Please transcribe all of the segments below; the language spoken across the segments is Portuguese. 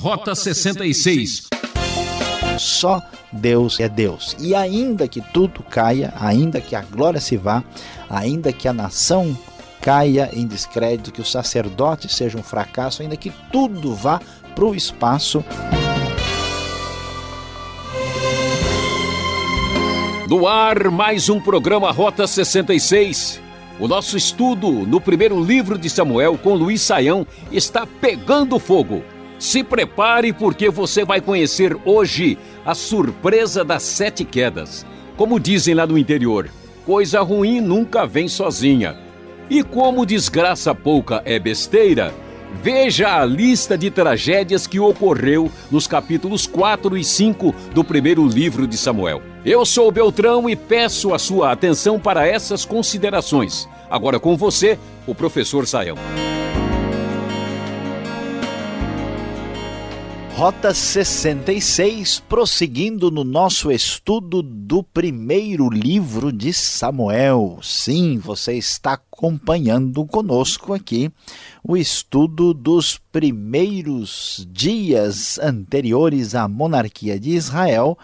Rota 66. Só Deus é Deus. E ainda que tudo caia, ainda que a glória se vá, ainda que a nação caia em descrédito, que o sacerdote seja um fracasso, ainda que tudo vá para o espaço. No ar, mais um programa Rota 66. O nosso estudo no primeiro livro de Samuel com Luiz Saião está pegando fogo. Se prepare porque você vai conhecer hoje a surpresa das sete quedas. Como dizem lá no interior, coisa ruim nunca vem sozinha. E como desgraça pouca é besteira, veja a lista de tragédias que ocorreu nos capítulos 4 e 5 do primeiro livro de Samuel. Eu sou Beltrão e peço a sua atenção para essas considerações. Agora com você, o professor Saião. Rota 66, prosseguindo no nosso estudo do primeiro livro de Samuel. Sim, você está acompanhando conosco aqui o estudo dos primeiros dias anteriores à monarquia de Israel,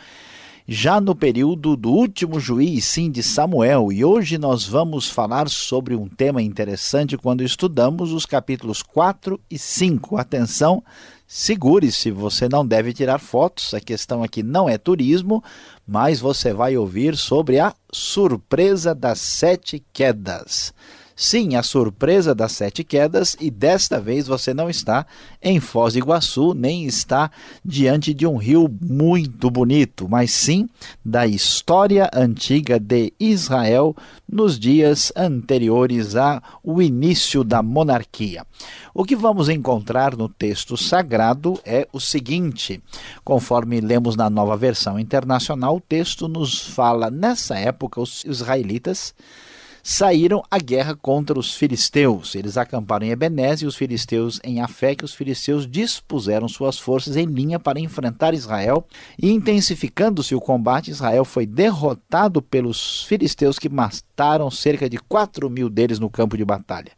já no período do último juiz, sim, de Samuel. E hoje nós vamos falar sobre um tema interessante quando estudamos os capítulos 4 e 5. Atenção! Segure-se, você não deve tirar fotos. A questão aqui não é turismo, mas você vai ouvir sobre a surpresa das sete quedas. Sim, a surpresa das sete quedas, e desta vez você não está em Foz do Iguaçu, nem está diante de um rio muito bonito, mas sim da história antiga de Israel nos dias anteriores ao início da monarquia. O que vamos encontrar no texto sagrado é o seguinte: conforme lemos na nova versão internacional, o texto nos fala nessa época os israelitas saíram à guerra contra os filisteus. Eles acamparam em Ebenezer e os filisteus em Afé, que os filisteus dispuseram suas forças em linha para enfrentar Israel. E intensificando-se o combate, Israel foi derrotado pelos filisteus que mataram cerca de 4 mil deles no campo de batalha.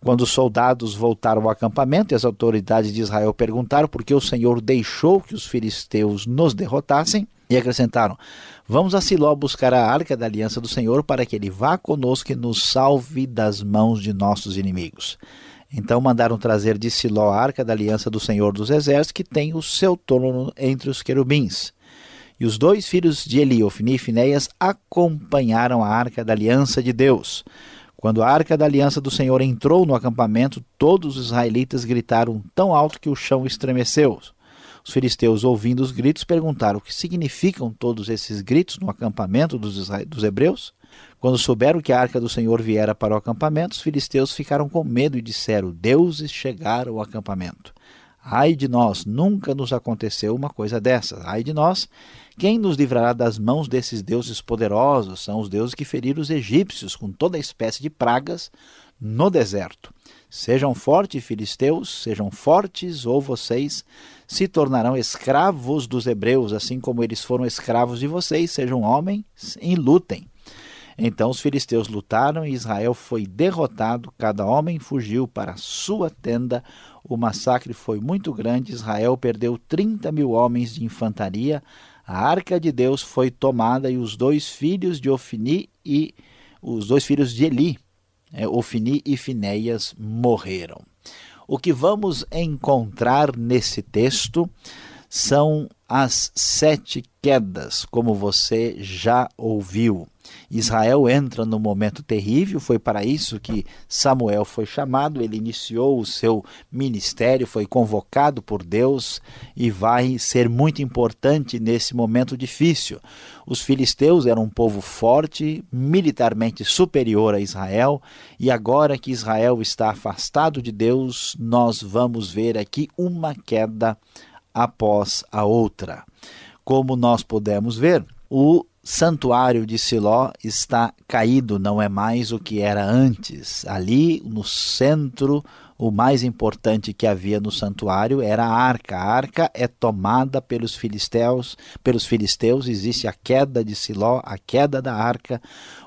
Quando os soldados voltaram ao acampamento e as autoridades de Israel perguntaram por que o Senhor deixou que os filisteus nos derrotassem, e acrescentaram: Vamos a Siló buscar a arca da aliança do Senhor para que ele vá conosco e nos salve das mãos de nossos inimigos. Então mandaram trazer de Siló a arca da aliança do Senhor dos Exércitos, que tem o seu trono entre os querubins. E os dois filhos de Eli, Ofni e Finéias, acompanharam a arca da aliança de Deus. Quando a arca da aliança do Senhor entrou no acampamento, todos os israelitas gritaram tão alto que o chão estremeceu. Os filisteus, ouvindo os gritos, perguntaram o que significam todos esses gritos no acampamento dos, dos hebreus. Quando souberam que a arca do Senhor viera para o acampamento, os filisteus ficaram com medo e disseram: Deuses chegaram ao acampamento. Ai de nós, nunca nos aconteceu uma coisa dessas. Ai de nós, quem nos livrará das mãos desses deuses poderosos? São os deuses que feriram os egípcios com toda espécie de pragas no deserto. Sejam fortes, filisteus, sejam fortes, ou vocês se tornarão escravos dos hebreus, assim como eles foram escravos de vocês. Sejam homens e lutem. Então os filisteus lutaram e Israel foi derrotado, cada homem fugiu para sua tenda. O massacre foi muito grande, Israel perdeu 30 mil homens de infantaria. A arca de Deus foi tomada e os dois filhos de Ofni e os dois filhos de Eli, é, Ofni e Finéias, morreram. O que vamos encontrar nesse texto são as sete quedas, como você já ouviu. Israel entra num momento terrível, foi para isso que Samuel foi chamado, ele iniciou o seu ministério, foi convocado por Deus e vai ser muito importante nesse momento difícil. Os filisteus eram um povo forte, militarmente superior a Israel, e agora que Israel está afastado de Deus, nós vamos ver aqui uma queda após a outra. Como nós podemos ver, o santuário de Siló está caído, não é mais o que era antes. Ali no centro, o mais importante que havia no santuário era a arca. A arca é tomada pelos filisteus, pelos filisteus existe a queda de Siló, a queda da arca.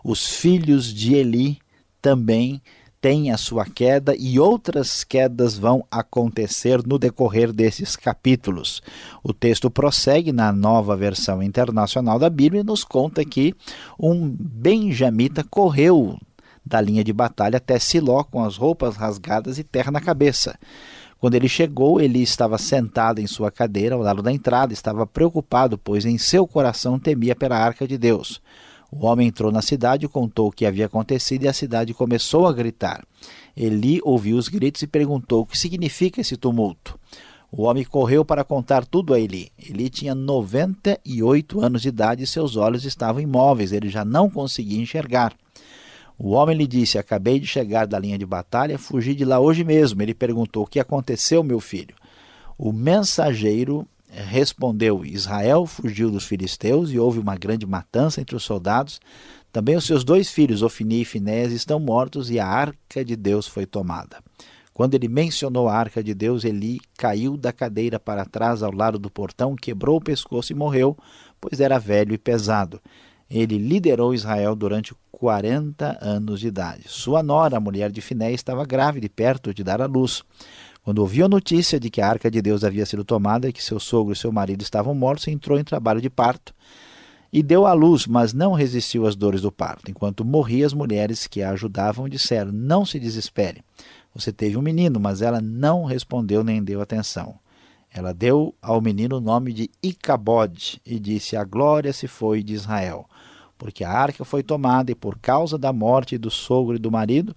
Os filhos de Eli também tem a sua queda e outras quedas vão acontecer no decorrer desses capítulos. O texto prossegue na nova versão internacional da Bíblia e nos conta que um benjamita correu da linha de batalha até Siló com as roupas rasgadas e terra na cabeça. Quando ele chegou, ele estava sentado em sua cadeira ao lado da entrada, estava preocupado, pois em seu coração temia pela arca de Deus. O homem entrou na cidade, contou o que havia acontecido e a cidade começou a gritar. Eli ouviu os gritos e perguntou o que significa esse tumulto. O homem correu para contar tudo a Eli. Eli tinha 98 anos de idade e seus olhos estavam imóveis, ele já não conseguia enxergar. O homem lhe disse: Acabei de chegar da linha de batalha, fugi de lá hoje mesmo. Ele perguntou: O que aconteceu, meu filho? O mensageiro respondeu: Israel fugiu dos filisteus e houve uma grande matança entre os soldados. Também os seus dois filhos, Ofni e Finéas, estão mortos e a arca de Deus foi tomada. Quando ele mencionou a arca de Deus, Eli caiu da cadeira para trás ao lado do portão, quebrou o pescoço e morreu, pois era velho e pesado. Ele liderou Israel durante 40 anos de idade. Sua nora, a mulher de Finé, estava grávida e perto de dar à luz. Quando ouviu a notícia de que a arca de Deus havia sido tomada e que seu sogro e seu marido estavam mortos, entrou em trabalho de parto e deu à luz, mas não resistiu às dores do parto. Enquanto morria, as mulheres que a ajudavam disseram: Não se desespere. Você teve um menino, mas ela não respondeu nem deu atenção. Ela deu ao menino o nome de Icabode e disse: A glória se foi de Israel, porque a arca foi tomada e por causa da morte do sogro e do marido.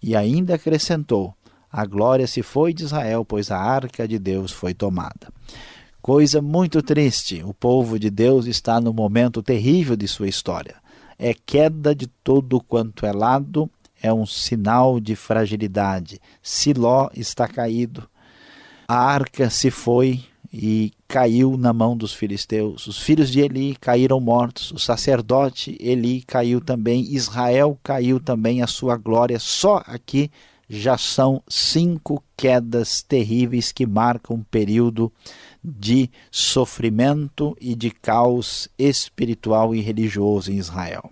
E ainda acrescentou: a glória se foi de Israel, pois a arca de Deus foi tomada. Coisa muito triste, o povo de Deus está no momento terrível de sua história. É queda de todo quanto é lado, é um sinal de fragilidade. Siló está caído, a arca se foi e caiu na mão dos filisteus. Os filhos de Eli caíram mortos, o sacerdote Eli caiu também, Israel caiu também, a sua glória só aqui já são cinco quedas terríveis que marcam um período de sofrimento e de caos espiritual e religioso em Israel.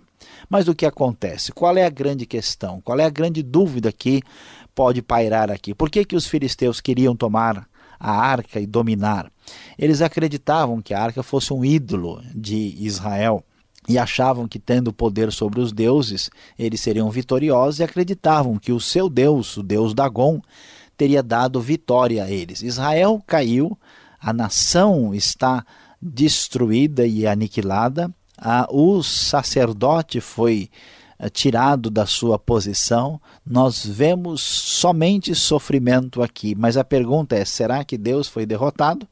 Mas o que acontece? Qual é a grande questão? Qual é a grande dúvida que pode pairar aqui? Por que, que os filisteus queriam tomar a arca e dominar? Eles acreditavam que a arca fosse um ídolo de Israel e achavam que, tendo poder sobre os deuses, eles seriam vitoriosos e acreditavam que o seu Deus, o Deus Dagon, teria dado vitória a eles. Israel caiu, a nação está destruída e aniquilada, o sacerdote foi tirado da sua posição, nós vemos somente sofrimento aqui. Mas a pergunta é: será que Deus foi derrotado?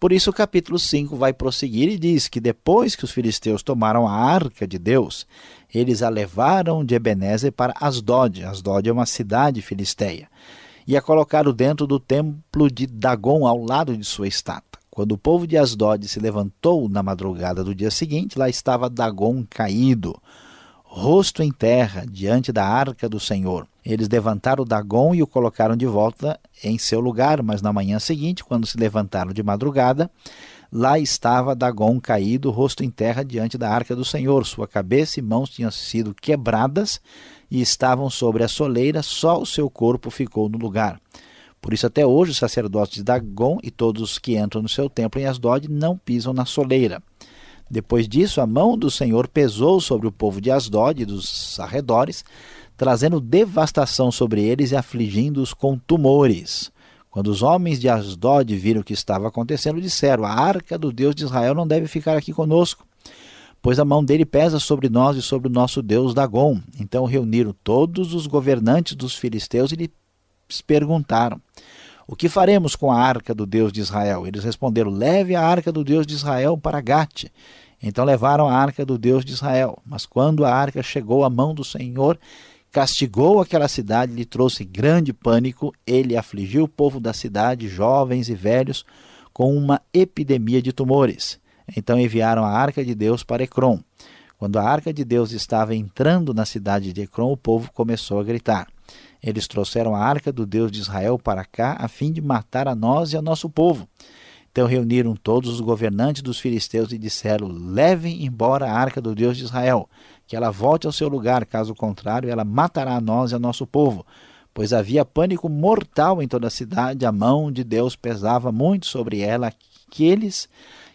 Por isso, o capítulo 5 vai prosseguir e diz que depois que os filisteus tomaram a arca de Deus, eles a levaram de Ebenezer para Asdod. Asdod é uma cidade filisteia. E a colocaram dentro do templo de Dagon, ao lado de sua estátua. Quando o povo de Asdod se levantou na madrugada do dia seguinte, lá estava Dagon caído, rosto em terra, diante da arca do Senhor. Eles levantaram Dagon e o colocaram de volta em seu lugar, mas na manhã seguinte, quando se levantaram de madrugada, lá estava Dagon caído, rosto em terra, diante da arca do Senhor. Sua cabeça e mãos tinham sido quebradas e estavam sobre a soleira, só o seu corpo ficou no lugar. Por isso, até hoje, os sacerdotes de Dagon e todos os que entram no seu templo em Asdod não pisam na soleira. Depois disso, a mão do Senhor pesou sobre o povo de Asdod e dos arredores, trazendo devastação sobre eles e afligindo-os com tumores. Quando os homens de Asdod viram o que estava acontecendo, disseram: A arca do Deus de Israel não deve ficar aqui conosco, pois a mão dele pesa sobre nós e sobre o nosso Deus Dagon. Então reuniram todos os governantes dos filisteus e lhes perguntaram: O que faremos com a arca do Deus de Israel? Eles responderam: Leve a arca do Deus de Israel para Gate. Então levaram a arca do Deus de Israel. Mas quando a arca chegou à mão do Senhor, castigou aquela cidade, lhe trouxe grande pânico, ele afligiu o povo da cidade, jovens e velhos, com uma epidemia de tumores. Então enviaram a arca de Deus para Ecrom. Quando a arca de Deus estava entrando na cidade de Ecrom, o povo começou a gritar. Eles trouxeram a arca do Deus de Israel para cá, a fim de matar a nós e a nosso povo. Então reuniram todos os governantes dos filisteus e disseram: Levem embora a arca do Deus de Israel, que ela volte ao seu lugar, caso contrário, ela matará a nós e a nosso povo. Pois havia pânico mortal em toda a cidade, a mão de Deus pesava muito sobre ela. Aqueles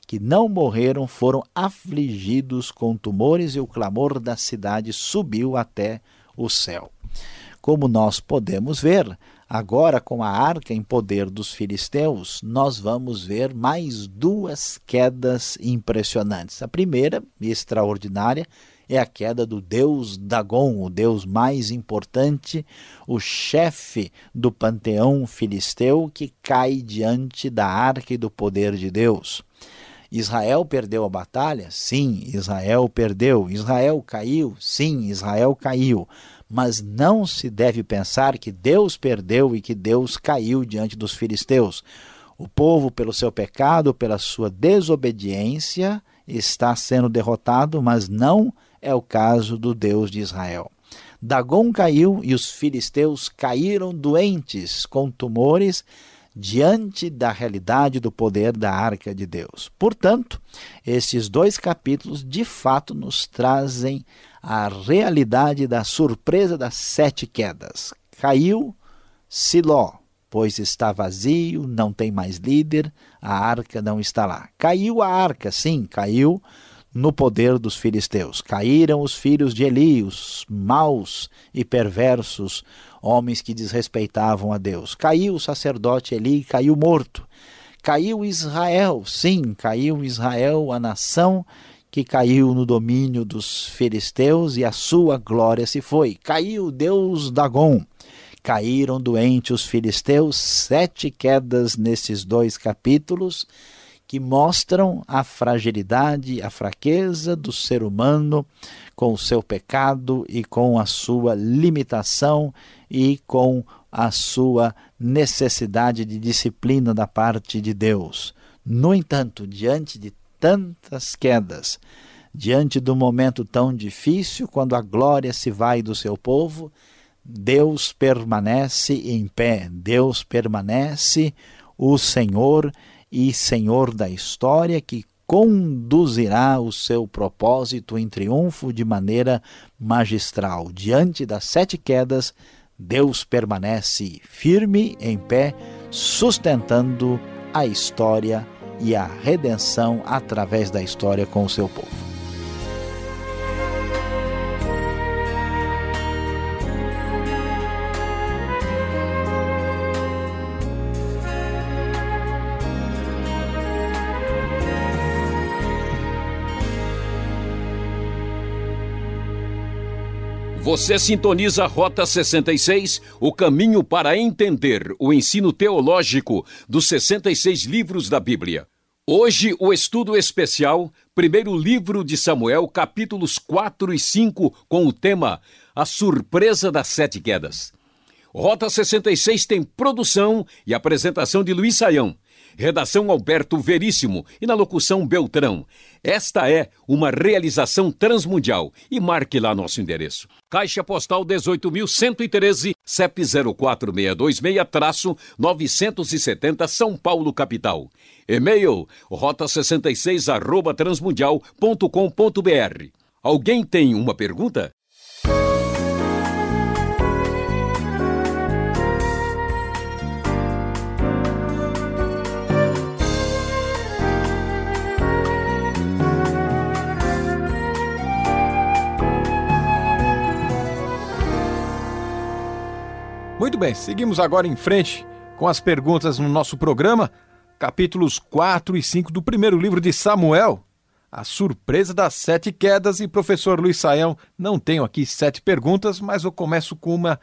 que não morreram foram afligidos com tumores e o clamor da cidade subiu até o céu. Como nós podemos ver, agora com a arca em poder dos filisteus, nós vamos ver mais duas quedas impressionantes. A primeira, extraordinária, é a queda do deus Dagon, o deus mais importante, o chefe do panteão filisteu que cai diante da arca e do poder de Deus. Israel perdeu a batalha? Sim, Israel perdeu. Israel caiu? Sim, Israel caiu. Mas não se deve pensar que Deus perdeu e que Deus caiu diante dos filisteus. O povo, pelo seu pecado, pela sua desobediência, está sendo derrotado, mas não é o caso do Deus de Israel. Dagon caiu e os filisteus caíram doentes com tumores diante da realidade do poder da arca de Deus. Portanto, esses dois capítulos de fato nos trazem a realidade da surpresa das sete quedas. Caiu Siló, pois está vazio, não tem mais líder, a arca não está lá. Caiu a arca, sim, caiu no poder dos filisteus. Caíram os filhos de Eli, os maus e perversos homens que desrespeitavam a Deus. Caiu o sacerdote Eli, caiu morto. Caiu Israel, sim, caiu Israel, a nação que caiu no domínio dos filisteus e a sua glória se foi. Caiu Deus Dagon. Caíram doentes os filisteus, sete quedas nesses dois capítulos que mostram a fragilidade, a fraqueza do ser humano com o seu pecado e com a sua limitação e com a sua necessidade de disciplina da parte de Deus. No entanto, diante de tantas quedas, diante do momento tão difícil, quando a glória se vai do seu povo, Deus permanece em pé, Deus permanece o Senhor e Senhor da história que conduzirá o seu propósito em triunfo de maneira magistral. Diante das sete quedas, Deus permanece firme em pé, sustentando a história e a redenção através da história com o seu povo. Você sintoniza Rota 66, o caminho para entender o ensino teológico dos 66 livros da Bíblia. Hoje, o estudo especial, primeiro livro de Samuel, capítulos 4 e 5, com o tema A Surpresa das Sete Quedas. Rota 66 tem produção e apresentação de Luiz Saião. Redação Alberto Veríssimo e na locução Beltrão. Esta é uma realização transmundial e marque lá nosso endereço. Caixa Postal 18.113, CEP 04626-970 São Paulo, capital. E-mail rota66 arroba transmundial.com.br. Alguém tem uma pergunta? Muito bem, seguimos agora em frente com as perguntas no nosso programa, capítulos 4 e 5 do primeiro livro de Samuel. A surpresa das sete quedas e professor Luiz Saião, não tenho aqui sete perguntas, mas eu começo com uma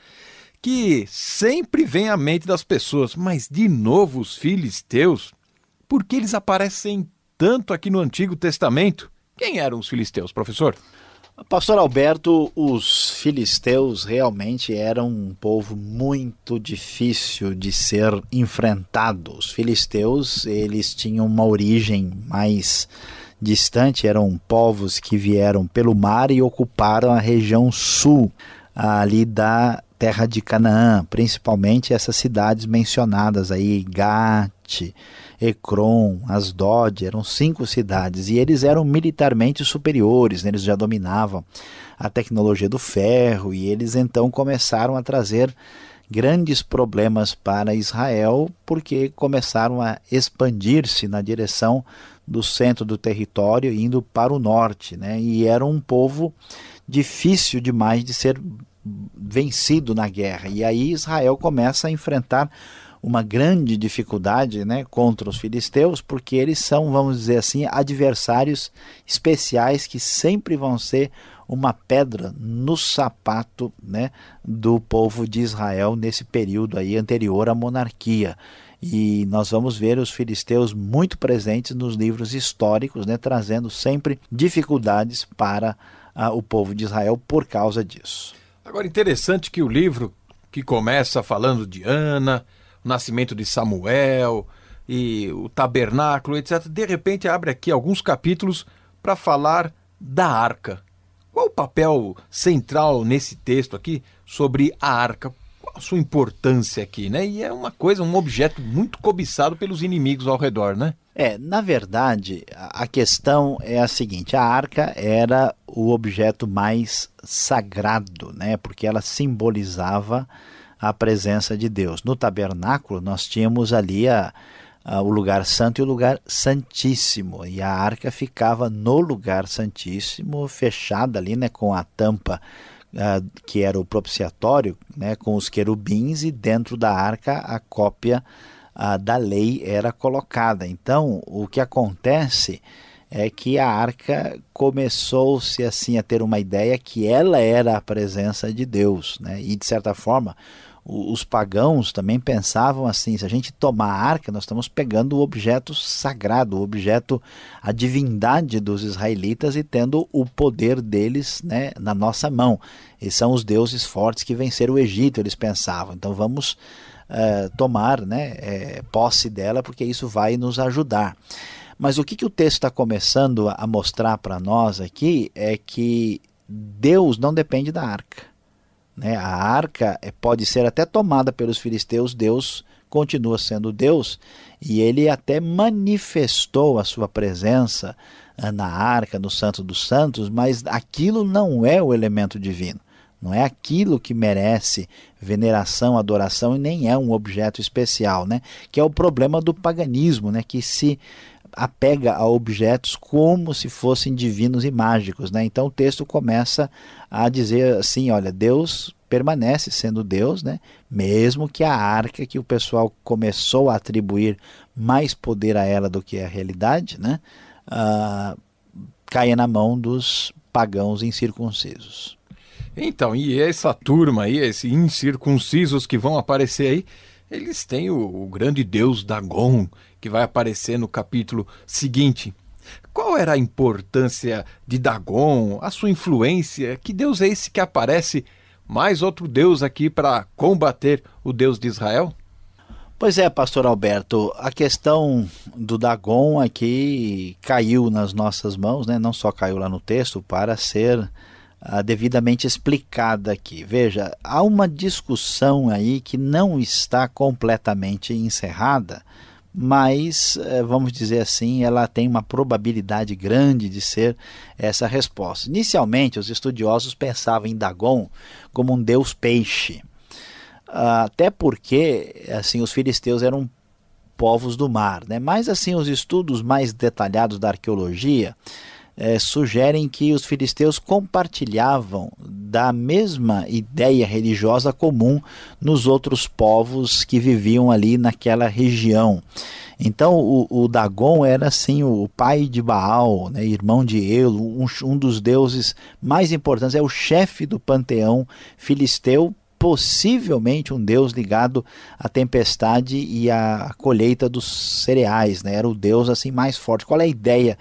que sempre vem à mente das pessoas. Mas de novo os filisteus? Por que eles aparecem tanto aqui no Antigo Testamento? Quem eram os filisteus, professor? Pastor Alberto, os filisteus realmente eram um povo muito difícil de ser enfrentado. Os filisteus, eles tinham uma origem mais distante, eram povos que vieram pelo mar e ocuparam a região sul ali da terra de Canaã, principalmente essas cidades mencionadas aí, Gate, Ecrom, Asdod, eram cinco cidades e eles eram militarmente superiores, né? eles já dominavam a tecnologia do ferro e eles então começaram a trazer grandes problemas para Israel porque começaram a expandir-se na direção do centro do território indo para o norte, né? E era um povo difícil demais de ser vencido na guerra. E aí Israel começa a enfrentar uma grande dificuldade né, contra os filisteus, porque eles são, vamos dizer assim, adversários especiais que sempre vão ser uma pedra no sapato né, do povo de Israel nesse período aí anterior à monarquia. E nós vamos ver os filisteus muito presentes nos livros históricos, né, trazendo sempre dificuldades para uh, o povo de Israel por causa disso. Agora, interessante que o livro, que começa falando de Ana, nascimento de Samuel e o tabernáculo, etc., de repente abre aqui alguns capítulos para falar da arca. Qual o papel central nesse texto aqui sobre a arca? Qual a sua importância aqui, né? E é uma coisa, um objeto muito cobiçado pelos inimigos ao redor, né? É, na verdade, a questão é a seguinte: a arca era o objeto mais sagrado, né? Porque ela simbolizava a presença de Deus. No tabernáculo, nós tínhamos ali a, a, o lugar santo e o lugar santíssimo, e a arca ficava no lugar santíssimo, fechada ali, né, com a tampa uh, que era o propiciatório, né, com os querubins, e dentro da arca a cópia uh, da lei era colocada. Então, o que acontece é que a arca começou-se assim a ter uma ideia que ela era a presença de Deus, né? E de certa forma, os pagãos também pensavam assim: se a gente tomar a arca, nós estamos pegando o objeto sagrado, o objeto, a divindade dos israelitas e tendo o poder deles né, na nossa mão. E são os deuses fortes que venceram o Egito, eles pensavam. Então vamos uh, tomar né, é, posse dela, porque isso vai nos ajudar. Mas o que, que o texto está começando a mostrar para nós aqui é que Deus não depende da arca. Né? A arca é, pode ser até tomada pelos filisteus, Deus continua sendo Deus, e ele até manifestou a sua presença ah, na arca, no Santo dos Santos, mas aquilo não é o elemento divino. Não é aquilo que merece veneração, adoração e nem é um objeto especial, né? Que é o problema do paganismo, né? Que se apega a objetos como se fossem divinos e mágicos. Né? Então o texto começa a dizer assim: olha, Deus permanece sendo Deus, né? mesmo que a arca que o pessoal começou a atribuir mais poder a ela do que a realidade, né? Uh, caia na mão dos pagãos incircuncisos. Então, e essa turma aí, esses incircuncisos que vão aparecer aí, eles têm o, o grande deus Dagon, que vai aparecer no capítulo seguinte. Qual era a importância de Dagon, a sua influência? Que Deus é esse que aparece? Mais outro Deus aqui para combater o Deus de Israel? Pois é, pastor Alberto, a questão do Dagon aqui caiu nas nossas mãos, né? não só caiu lá no texto, para ser uh, devidamente explicada aqui. Veja, há uma discussão aí que não está completamente encerrada, mas eh, vamos dizer assim, ela tem uma probabilidade grande de ser essa resposta. Inicialmente, os estudiosos pensavam em Dagon como um deus peixe, até porque assim os filisteus eram povos do mar, né? Mas assim os estudos mais detalhados da arqueologia é, sugerem que os filisteus compartilhavam da mesma ideia religiosa comum nos outros povos que viviam ali naquela região. Então o, o Dagon era assim o pai de Baal, né, irmão de Elo, um, um dos deuses mais importantes, é o chefe do panteão filisteu possivelmente um deus ligado à tempestade e à colheita dos cereais, né? Era o deus assim mais forte. Qual é a ideia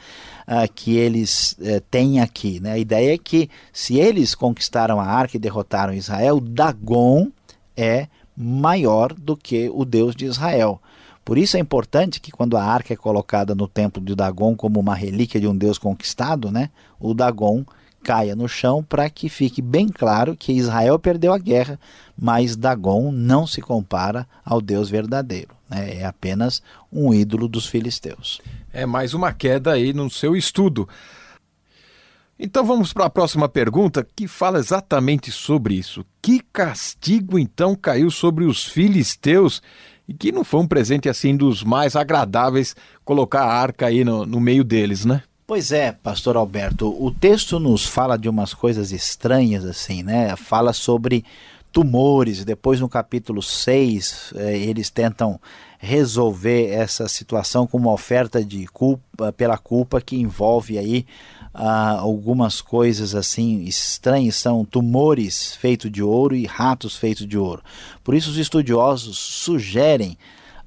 uh, que eles uh, têm aqui? Né? A ideia é que se eles conquistaram a arca e derrotaram Israel, Dagon é maior do que o deus de Israel. Por isso é importante que quando a arca é colocada no templo de Dagon como uma relíquia de um deus conquistado, né, o Dagon caia no chão para que fique bem claro que Israel perdeu a guerra, mas Dagon não se compara ao Deus verdadeiro. Né? é apenas um ídolo dos filisteus. É mais uma queda aí no seu estudo. Então vamos para a próxima pergunta que fala exatamente sobre isso. Que castigo então caiu sobre os filisteus e que não foi um presente assim dos mais agradáveis colocar a arca aí no, no meio deles, né? Pois é, pastor Alberto, o texto nos fala de umas coisas estranhas assim, né? Fala sobre tumores, depois no capítulo 6, eh, eles tentam resolver essa situação com uma oferta de culpa pela culpa que envolve aí ah, algumas coisas assim estranhas, são tumores feitos de ouro e ratos feitos de ouro. Por isso os estudiosos sugerem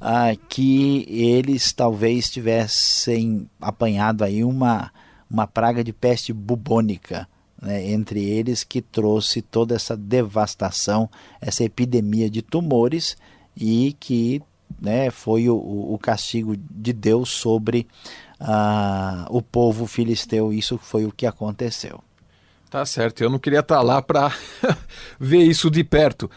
ah, que eles talvez tivessem apanhado aí uma, uma praga de peste bubônica. Né, entre eles que trouxe toda essa devastação, essa epidemia de tumores e que né, foi o, o castigo de Deus sobre ah, o povo filisteu. Isso foi o que aconteceu. Tá certo, eu não queria estar lá para ver isso de perto.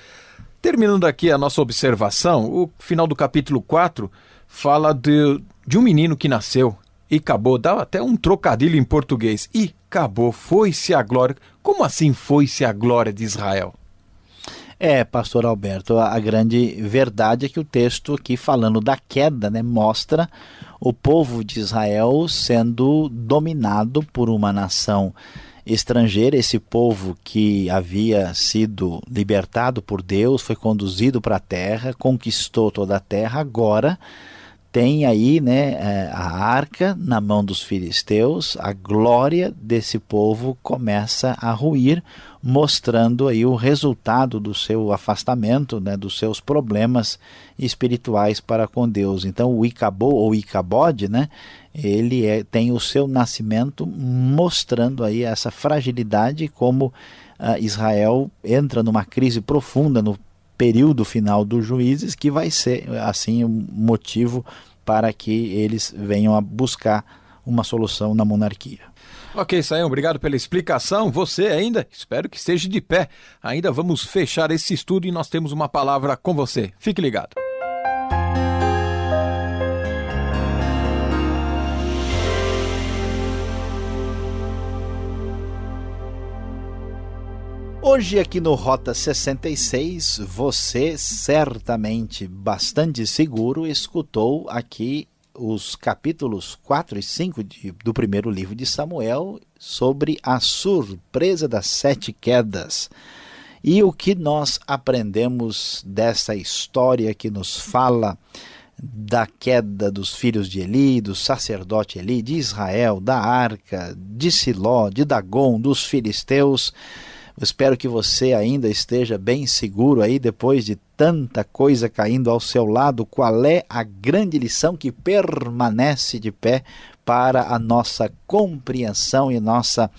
Terminando aqui a nossa observação, o final do capítulo 4 fala de, de um menino que nasceu e acabou, dá até um trocadilho em português. E acabou, foi-se a glória. Como assim foi-se a glória de Israel? É, pastor Alberto, a grande verdade é que o texto aqui falando da queda, né, mostra o povo de Israel sendo dominado por uma nação estrangeira, esse povo que havia sido libertado por Deus, foi conduzido para a terra, conquistou toda a terra, agora tem aí né, é, a arca na mão dos filisteus, a glória desse povo começa a ruir, mostrando aí o resultado do seu afastamento, né, dos seus problemas espirituais para com Deus. Então o Icabô ou Icabode, né, ele é, tem o seu nascimento mostrando aí essa fragilidade como uh, Israel entra numa crise profunda no período final dos juízes, que vai ser assim um motivo para que eles venham a buscar uma solução na monarquia. Ok, Sayão, obrigado pela explicação. Você ainda, espero que esteja de pé. Ainda vamos fechar esse estudo e nós temos uma palavra com você. Fique ligado. Hoje aqui no Rota 66, você certamente bastante seguro escutou aqui os capítulos 4 e 5 de, do primeiro livro de Samuel sobre a surpresa das sete quedas. E o que nós aprendemos dessa história que nos fala da queda dos filhos de Eli, do sacerdote Eli, de Israel, da arca, de Siló, de Dagon, dos filisteus eu espero que você ainda esteja bem seguro aí depois de tanta coisa caindo ao seu lado. Qual é a grande lição que permanece de pé para a nossa compreensão e nossa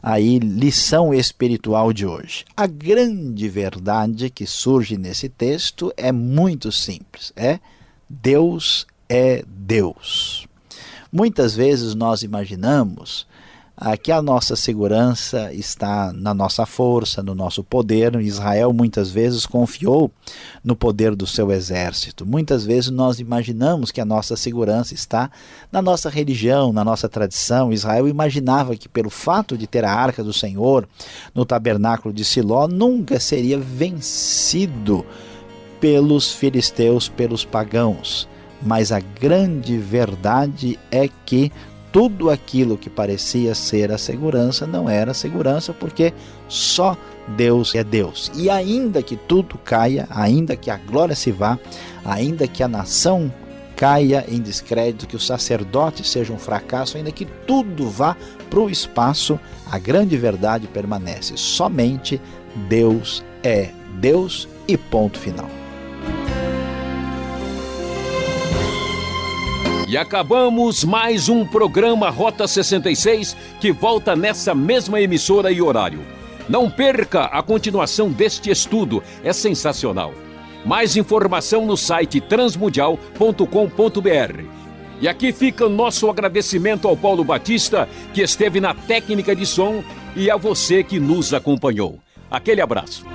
aí lição espiritual de hoje? A grande verdade que surge nesse texto é muito simples, é Deus é Deus. Muitas vezes nós imaginamos que a nossa segurança está na nossa força, no nosso poder. Israel muitas vezes confiou no poder do seu exército. Muitas vezes nós imaginamos que a nossa segurança está na nossa religião, na nossa tradição. Israel imaginava que pelo fato de ter a arca do Senhor no tabernáculo de Siló, nunca seria vencido pelos filisteus, pelos pagãos. Mas a grande verdade é que tudo aquilo que parecia ser a segurança não era segurança, porque só Deus é Deus. E ainda que tudo caia, ainda que a glória se vá, ainda que a nação caia em descrédito, que o sacerdote seja um fracasso, ainda que tudo vá para o espaço, a grande verdade permanece. Somente Deus é Deus e ponto final. E acabamos mais um programa Rota 66 que volta nessa mesma emissora e horário. Não perca a continuação deste estudo, é sensacional. Mais informação no site transmundial.com.br. E aqui fica o nosso agradecimento ao Paulo Batista, que esteve na técnica de som, e a você que nos acompanhou. Aquele abraço.